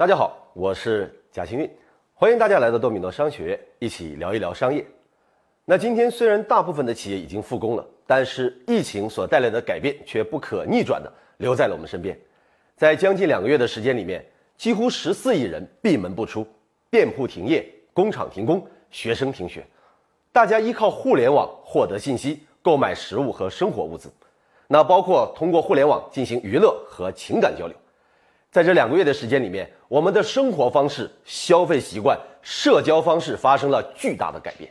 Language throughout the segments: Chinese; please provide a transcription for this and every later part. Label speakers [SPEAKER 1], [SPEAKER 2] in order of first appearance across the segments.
[SPEAKER 1] 大家好，我是贾新运，欢迎大家来到多米诺商学院，一起聊一聊商业。那今天虽然大部分的企业已经复工了，但是疫情所带来的改变却不可逆转的留在了我们身边。在将近两个月的时间里面，几乎十四亿人闭门不出，店铺停业，工厂停工，学生停学，大家依靠互联网获得信息，购买食物和生活物资，那包括通过互联网进行娱乐和情感交流。在这两个月的时间里面，我们的生活方式、消费习惯、社交方式发生了巨大的改变。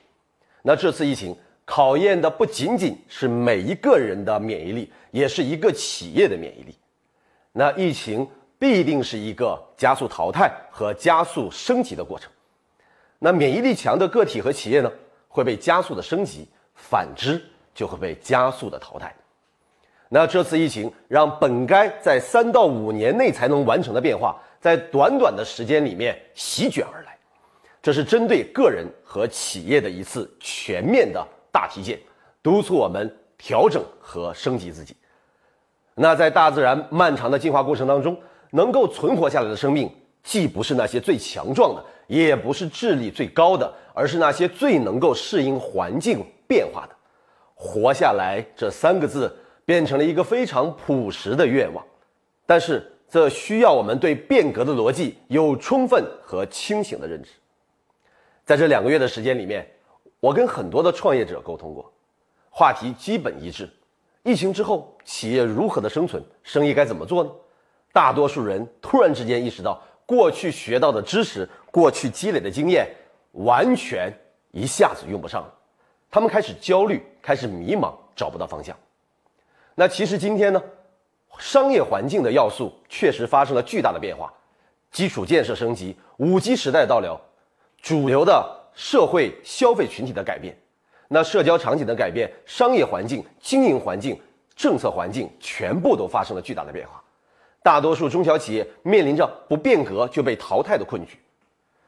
[SPEAKER 1] 那这次疫情考验的不仅仅是每一个人的免疫力，也是一个企业的免疫力。那疫情必定是一个加速淘汰和加速升级的过程。那免疫力强的个体和企业呢，会被加速的升级；反之，就会被加速的淘汰。那这次疫情让本该在三到五年内才能完成的变化，在短短的时间里面席卷而来，这是针对个人和企业的一次全面的大体检，督促我们调整和升级自己。那在大自然漫长的进化过程当中，能够存活下来的生命，既不是那些最强壮的，也不是智力最高的，而是那些最能够适应环境变化的。活下来这三个字。变成了一个非常朴实的愿望，但是这需要我们对变革的逻辑有充分和清醒的认知。在这两个月的时间里面，我跟很多的创业者沟通过，话题基本一致：疫情之后，企业如何的生存，生意该怎么做呢？大多数人突然之间意识到，过去学到的知识、过去积累的经验，完全一下子用不上了。他们开始焦虑，开始迷茫，找不到方向。那其实今天呢，商业环境的要素确实发生了巨大的变化，基础建设升级，五 G 时代到了，主流的社会消费群体的改变，那社交场景的改变，商业环境、经营环境、政策环境全部都发生了巨大的变化，大多数中小企业面临着不变革就被淘汰的困局，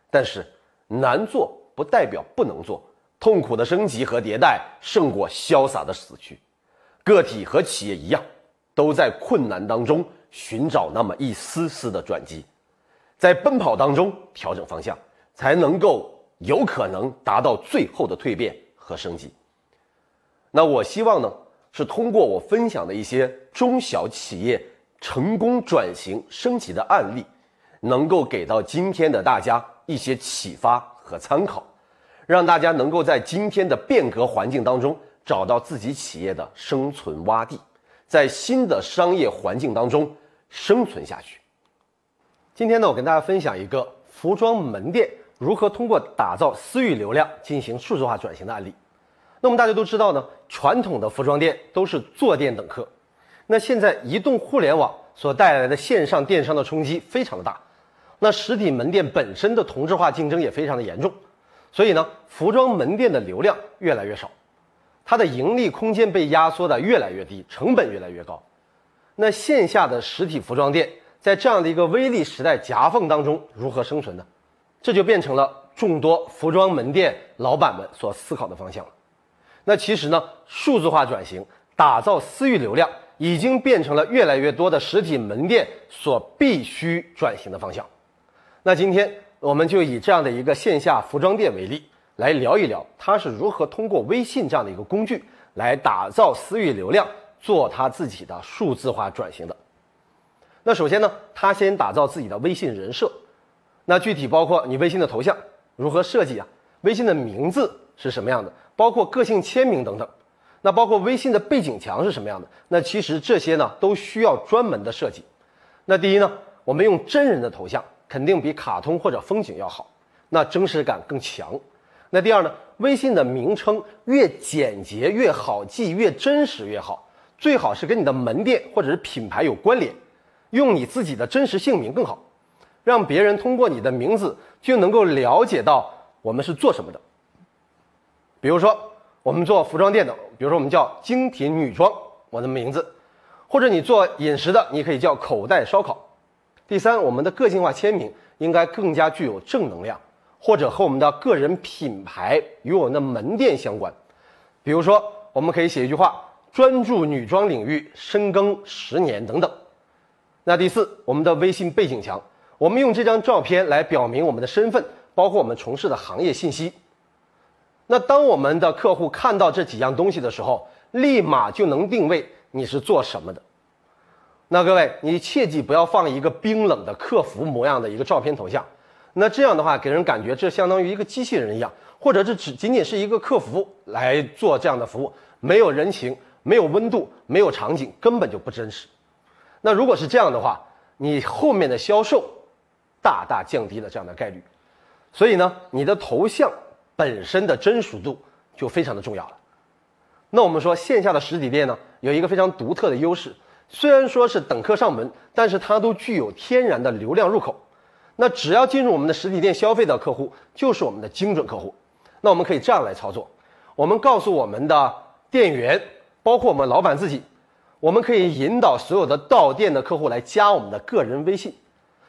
[SPEAKER 1] 但是难做不代表不能做，痛苦的升级和迭代胜过潇洒的死去。个体和企业一样，都在困难当中寻找那么一丝丝的转机，在奔跑当中调整方向，才能够有可能达到最后的蜕变和升级。那我希望呢，是通过我分享的一些中小企业成功转型升级的案例，能够给到今天的大家一些启发和参考，让大家能够在今天的变革环境当中。找到自己企业的生存洼地，在新的商业环境当中生存下去。今天呢，我跟大家分享一个服装门店如何通过打造私域流量进行数字化转型的案例。那么大家都知道呢，传统的服装店都是坐店等客，那现在移动互联网所带来的线上电商的冲击非常的大，那实体门店本身的同质化竞争也非常的严重，所以呢，服装门店的流量越来越少。它的盈利空间被压缩的越来越低，成本越来越高。那线下的实体服装店在这样的一个微利时代夹缝当中如何生存呢？这就变成了众多服装门店老板们所思考的方向了。那其实呢，数字化转型、打造私域流量，已经变成了越来越多的实体门店所必须转型的方向。那今天我们就以这样的一个线下服装店为例。来聊一聊，他是如何通过微信这样的一个工具来打造私域流量，做他自己的数字化转型的。那首先呢，他先打造自己的微信人设，那具体包括你微信的头像如何设计啊，微信的名字是什么样的，包括个性签名等等。那包括微信的背景墙是什么样的？那其实这些呢都需要专门的设计。那第一呢，我们用真人的头像肯定比卡通或者风景要好，那真实感更强。那第二呢？微信的名称越简洁越好记，越真实越好，最好是跟你的门店或者是品牌有关联，用你自己的真实姓名更好，让别人通过你的名字就能够了解到我们是做什么的。比如说，我们做服装店的，比如说我们叫精品女装，我的名字；或者你做饮食的，你可以叫口袋烧烤。第三，我们的个性化签名应该更加具有正能量。或者和我们的个人品牌与我们的门店相关，比如说，我们可以写一句话：专注女装领域，深耕十年等等。那第四，我们的微信背景墙，我们用这张照片来表明我们的身份，包括我们从事的行业信息。那当我们的客户看到这几样东西的时候，立马就能定位你是做什么的。那各位，你切记不要放一个冰冷的客服模样的一个照片头像，那这样的话给人感觉这相当于一个机器人一样，或者这只仅仅是一个客服来做这样的服务，没有人情，没有温度，没有场景，根本就不真实。那如果是这样的话，你后面的销售大大降低了这样的概率。所以呢，你的头像本身的真实度就非常的重要了。那我们说线下的实体店呢，有一个非常独特的优势。虽然说是等客上门，但是它都具有天然的流量入口。那只要进入我们的实体店消费的客户，就是我们的精准客户。那我们可以这样来操作：我们告诉我们的店员，包括我们老板自己，我们可以引导所有的到店的客户来加我们的个人微信。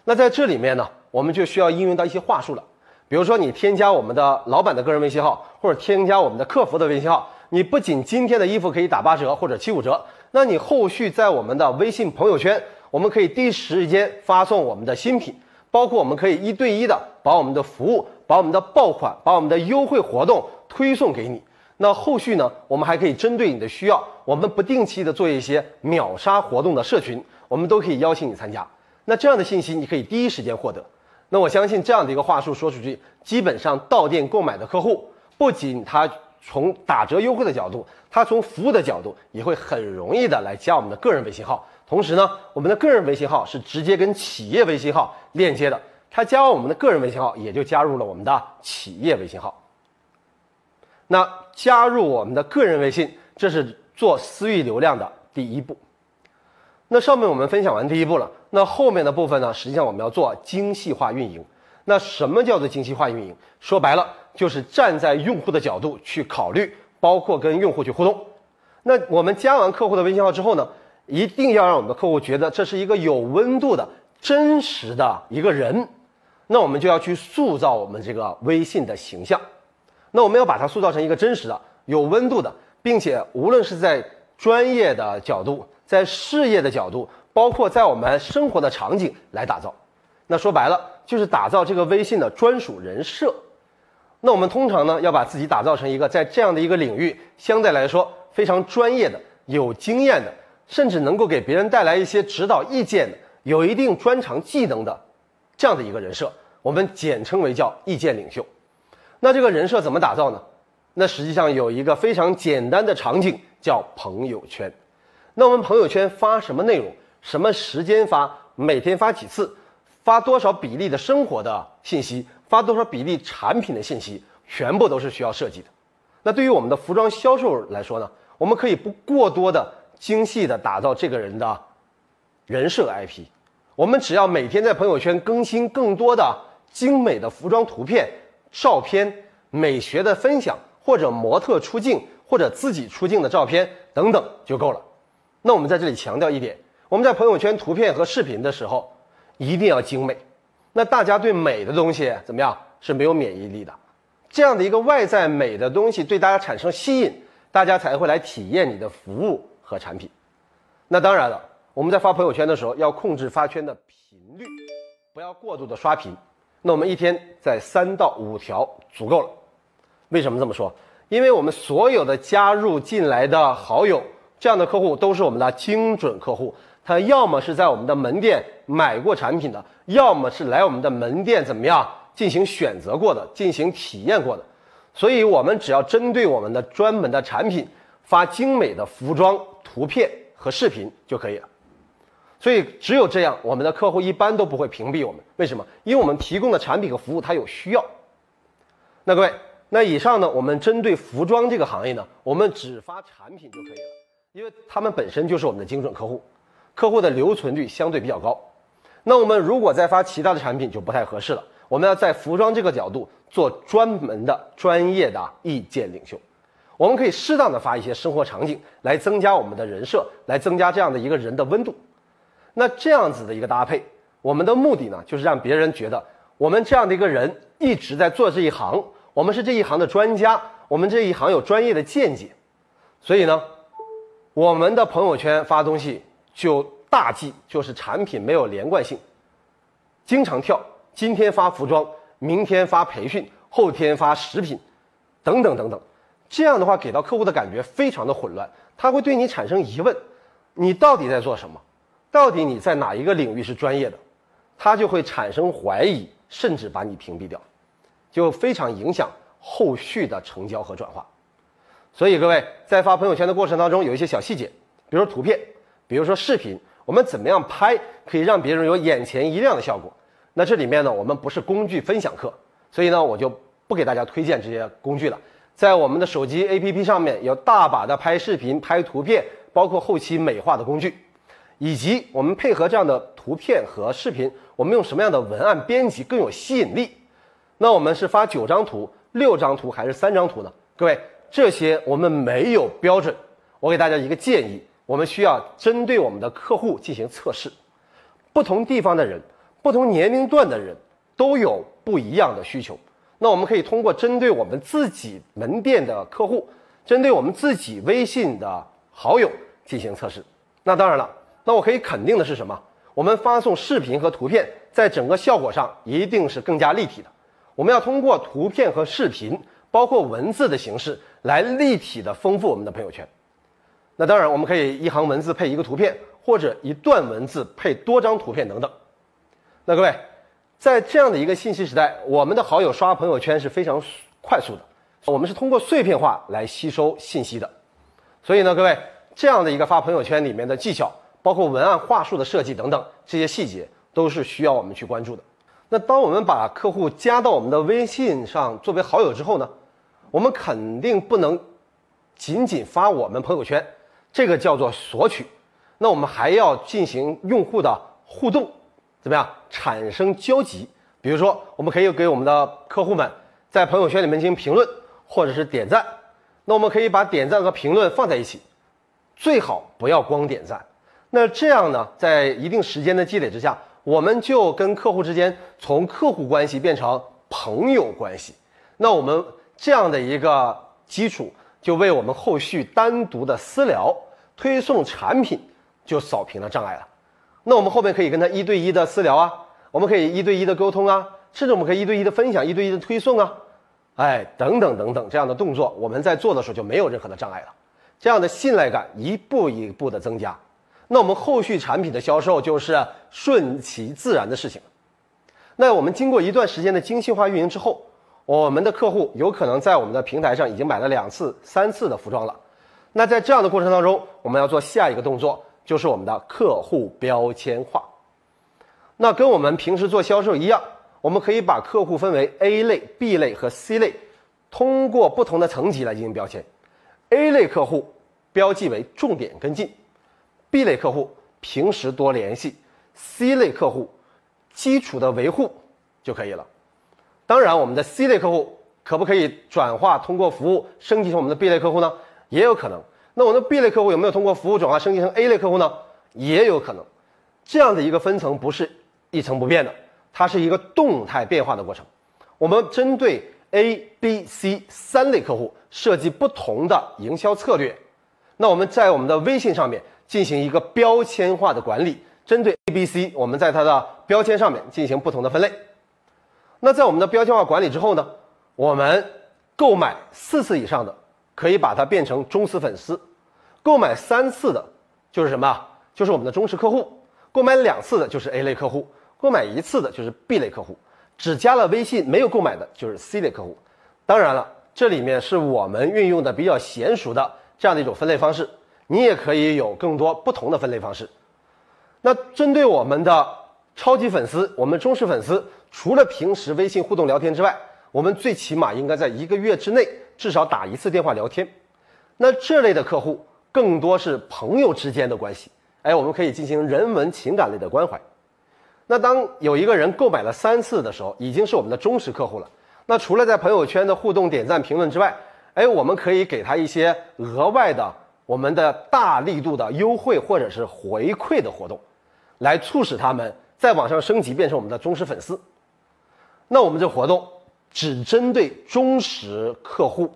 [SPEAKER 1] 那在这里面呢，我们就需要应用到一些话术了。比如说，你添加我们的老板的个人微信号，或者添加我们的客服的微信号，你不仅今天的衣服可以打八折或者七五折。那你后续在我们的微信朋友圈，我们可以第一时间发送我们的新品，包括我们可以一对一的把我们的服务、把我们的爆款、把我们的优惠活动推送给你。那后续呢，我们还可以针对你的需要，我们不定期的做一些秒杀活动的社群，我们都可以邀请你参加。那这样的信息你可以第一时间获得。那我相信这样的一个话术说出去，基本上到店购买的客户，不仅他。从打折优惠的角度，他从服务的角度也会很容易的来加我们的个人微信号。同时呢，我们的个人微信号是直接跟企业微信号链接的，他加完我们的个人微信号，也就加入了我们的企业微信号。那加入我们的个人微信，这是做私域流量的第一步。那上面我们分享完第一步了，那后面的部分呢，实际上我们要做精细化运营。那什么叫做精细化运营？说白了。就是站在用户的角度去考虑，包括跟用户去互动。那我们加完客户的微信号之后呢，一定要让我们的客户觉得这是一个有温度的真实的一个人。那我们就要去塑造我们这个微信的形象。那我们要把它塑造成一个真实的、有温度的，并且无论是在专业的角度、在事业的角度，包括在我们生活的场景来打造。那说白了，就是打造这个微信的专属人设。那我们通常呢，要把自己打造成一个在这样的一个领域相对来说非常专业的、有经验的，甚至能够给别人带来一些指导意见的、有一定专长技能的这样的一个人设，我们简称为叫意见领袖。那这个人设怎么打造呢？那实际上有一个非常简单的场景叫朋友圈。那我们朋友圈发什么内容？什么时间发？每天发几次？发多少比例的生活的信息？发多少比例产品的信息，全部都是需要设计的。那对于我们的服装销售来说呢，我们可以不过多的精细的打造这个人的人设 IP，我们只要每天在朋友圈更新更多的精美的服装图片、照片、美学的分享，或者模特出镜，或者自己出镜的照片等等就够了。那我们在这里强调一点，我们在朋友圈图片和视频的时候，一定要精美。那大家对美的东西怎么样是没有免疫力的，这样的一个外在美的东西对大家产生吸引，大家才会来体验你的服务和产品。那当然了，我们在发朋友圈的时候要控制发圈的频率，不要过度的刷屏。那我们一天在三到五条足够了。为什么这么说？因为我们所有的加入进来的好友，这样的客户都是我们的精准客户。他要么是在我们的门店买过产品的，要么是来我们的门店怎么样进行选择过的、进行体验过的，所以我们只要针对我们的专门的产品发精美的服装图片和视频就可以了。所以只有这样，我们的客户一般都不会屏蔽我们。为什么？因为我们提供的产品和服务他有需要。那各位，那以上呢，我们针对服装这个行业呢，我们只发产品就可以了，因为他们本身就是我们的精准客户。客户的留存率相对比较高，那我们如果再发其他的产品就不太合适了。我们要在服装这个角度做专门的专业的意见领袖，我们可以适当的发一些生活场景来增加我们的人设，来增加这样的一个人的温度。那这样子的一个搭配，我们的目的呢，就是让别人觉得我们这样的一个人一直在做这一行，我们是这一行的专家，我们这一行有专业的见解。所以呢，我们的朋友圈发东西。就大忌就是产品没有连贯性。经常跳，今天发服装，明天发培训，后天发食品，等等等等。这样的话，给到客户的感觉非常的混乱，他会对你产生疑问：你到底在做什么？到底你在哪一个领域是专业的？他就会产生怀疑，甚至把你屏蔽掉，就非常影响后续的成交和转化。所以各位在发朋友圈的过程当中，有一些小细节，比如说图片，比如说视频，我们怎么样拍可以让别人有眼前一亮的效果？那这里面呢，我们不是工具分享课，所以呢，我就不给大家推荐这些工具了。在我们的手机 APP 上面有大把的拍视频、拍图片，包括后期美化的工具，以及我们配合这样的图片和视频，我们用什么样的文案编辑更有吸引力？那我们是发九张图、六张图还是三张图呢？各位，这些我们没有标准。我给大家一个建议，我们需要针对我们的客户进行测试。不同地方的人、不同年龄段的人都有不一样的需求。那我们可以通过针对我们自己门店的客户，针对我们自己微信的好友进行测试。那当然了，那我可以肯定的是什么？我们发送视频和图片，在整个效果上一定是更加立体的。我们要通过图片和视频，包括文字的形式，来立体的丰富我们的朋友圈。那当然，我们可以一行文字配一个图片，或者一段文字配多张图片等等。那各位。在这样的一个信息时代，我们的好友刷朋友圈是非常快速的。我们是通过碎片化来吸收信息的，所以呢，各位这样的一个发朋友圈里面的技巧，包括文案话术的设计等等这些细节，都是需要我们去关注的。那当我们把客户加到我们的微信上作为好友之后呢，我们肯定不能仅仅发我们朋友圈，这个叫做索取。那我们还要进行用户的互动。怎么样产生交集？比如说，我们可以给我们的客户们在朋友圈里面进行评论，或者是点赞。那我们可以把点赞和评论放在一起，最好不要光点赞。那这样呢，在一定时间的积累之下，我们就跟客户之间从客户关系变成朋友关系。那我们这样的一个基础，就为我们后续单独的私聊、推送产品就扫平了障碍了。那我们后面可以跟他一对一的私聊啊，我们可以一对一的沟通啊，甚至我们可以一对一的分享、一对一的推送啊，哎，等等等等这样的动作，我们在做的时候就没有任何的障碍了，这样的信赖感一步一步的增加，那我们后续产品的销售就是顺其自然的事情。那我们经过一段时间的精细化运营之后，我们的客户有可能在我们的平台上已经买了两次、三次的服装了。那在这样的过程当中，我们要做下一个动作。就是我们的客户标签化，那跟我们平时做销售一样，我们可以把客户分为 A 类、B 类和 C 类，通过不同的层级来进行标签。A 类客户标记为重点跟进，B 类客户平时多联系，C 类客户基础的维护就可以了。当然，我们的 C 类客户可不可以转化通过服务升级成我们的 B 类客户呢？也有可能。那我的 B 类客户有没有通过服务转化升级成 A 类客户呢？也有可能，这样的一个分层不是一成不变的，它是一个动态变化的过程。我们针对 A、B、C 三类客户设计不同的营销策略。那我们在我们的微信上面进行一个标签化的管理，针对 A、B、C，我们在它的标签上面进行不同的分类。那在我们的标签化管理之后呢，我们购买四次以上的。可以把它变成忠实粉丝，购买三次的，就是什么？就是我们的忠实客户；购买两次的，就是 A 类客户；购买一次的，就是 B 类客户；只加了微信没有购买的，就是 C 类客户。当然了，这里面是我们运用的比较娴熟的这样的一种分类方式，你也可以有更多不同的分类方式。那针对我们的超级粉丝，我们忠实粉丝，除了平时微信互动聊天之外，我们最起码应该在一个月之内。至少打一次电话聊天，那这类的客户更多是朋友之间的关系，哎，我们可以进行人文情感类的关怀。那当有一个人购买了三次的时候，已经是我们的忠实客户了。那除了在朋友圈的互动、点赞、评论之外，哎，我们可以给他一些额外的我们的大力度的优惠或者是回馈的活动，来促使他们在网上升级变成我们的忠实粉丝。那我们这活动。只针对忠实客户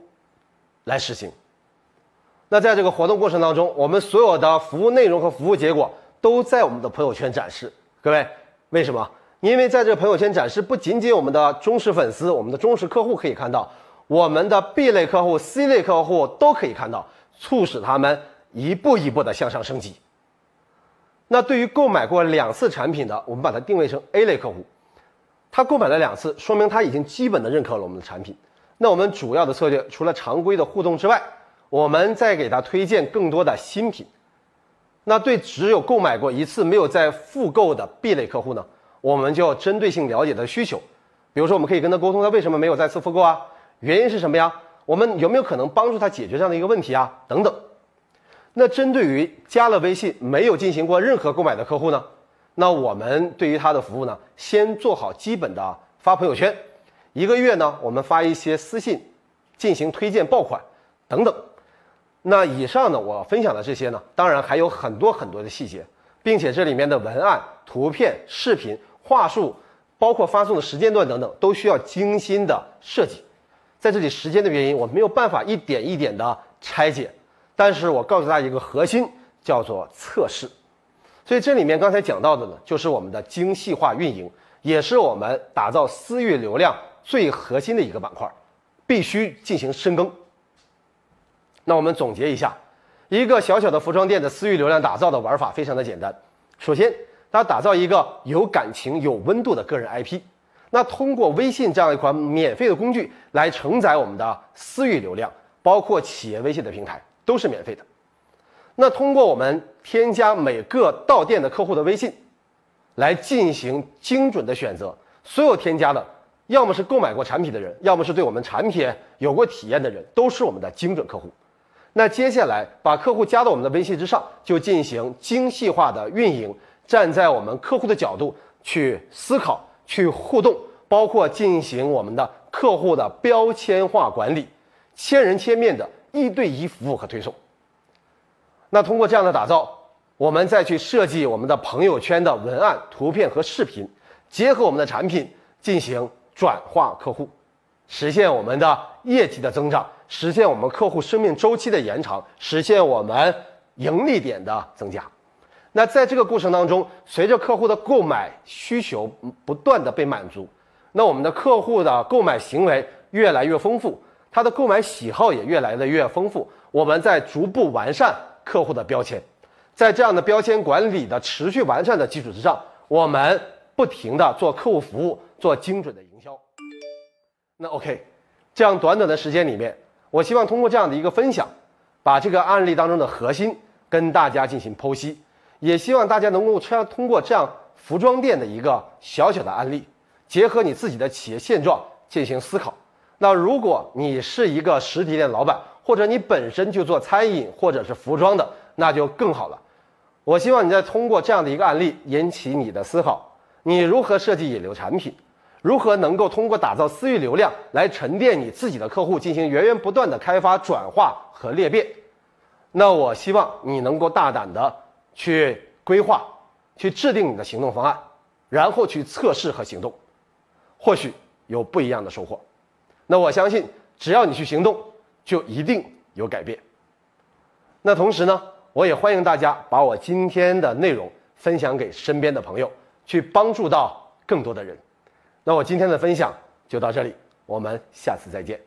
[SPEAKER 1] 来实行。那在这个活动过程当中，我们所有的服务内容和服务结果都在我们的朋友圈展示。各位，为什么？因为在这个朋友圈展示，不仅仅我们的忠实粉丝、我们的忠实客户可以看到，我们的 B 类客户、C 类客户都可以看到，促使他们一步一步的向上升级。那对于购买过两次产品的，我们把它定位成 A 类客户，他购买了两次，说明他已经基本的认可了我们的产品。那我们主要的策略除了常规的互动之外，我们再给他推荐更多的新品。那对只有购买过一次没有再复购的 B 类客户呢，我们就要针对性了解他的需求。比如说，我们可以跟他沟通，他为什么没有再次复购啊？原因是什么呀？我们有没有可能帮助他解决这样的一个问题啊？等等。那针对于加了微信没有进行过任何购买的客户呢？那我们对于他的服务呢，先做好基本的发朋友圈，一个月呢，我们发一些私信，进行推荐爆款等等。那以上呢，我分享的这些呢，当然还有很多很多的细节，并且这里面的文案、图片、视频、话术，包括发送的时间段等等，都需要精心的设计。在这里时间的原因，我没有办法一点一点的拆解。但是我告诉大家一个核心，叫做测试。所以这里面刚才讲到的呢，就是我们的精细化运营，也是我们打造私域流量最核心的一个板块，必须进行深耕。那我们总结一下，一个小小的服装店的私域流量打造的玩法非常的简单。首先，它打造一个有感情、有温度的个人 IP。那通过微信这样一款免费的工具来承载我们的私域流量，包括企业微信的平台。都是免费的。那通过我们添加每个到店的客户的微信，来进行精准的选择。所有添加的，要么是购买过产品的人，要么是对我们产品有过体验的人，都是我们的精准客户。那接下来把客户加到我们的微信之上，就进行精细化的运营，站在我们客户的角度去思考、去互动，包括进行我们的客户的标签化管理，千人千面的。一对一服务和推送。那通过这样的打造，我们再去设计我们的朋友圈的文案、图片和视频，结合我们的产品进行转化客户，实现我们的业绩的增长，实现我们客户生命周期的延长，实现我们盈利点的增加。那在这个过程当中，随着客户的购买需求不断的被满足，那我们的客户的购买行为越来越丰富。他的购买喜好也越来的越丰富，我们在逐步完善客户的标签，在这样的标签管理的持续完善的基础之上，我们不停的做客户服务，做精准的营销。那 OK，这样短短的时间里面，我希望通过这样的一个分享，把这个案例当中的核心跟大家进行剖析，也希望大家能够穿通过这样服装店的一个小小的案例，结合你自己的企业现状进行思考。那如果你是一个实体店老板，或者你本身就做餐饮或者是服装的，那就更好了。我希望你再通过这样的一个案例引起你的思考：你如何设计引流产品？如何能够通过打造私域流量来沉淀你自己的客户，进行源源不断的开发、转化和裂变？那我希望你能够大胆的去规划、去制定你的行动方案，然后去测试和行动，或许有不一样的收获。那我相信，只要你去行动，就一定有改变。那同时呢，我也欢迎大家把我今天的内容分享给身边的朋友，去帮助到更多的人。那我今天的分享就到这里，我们下次再见。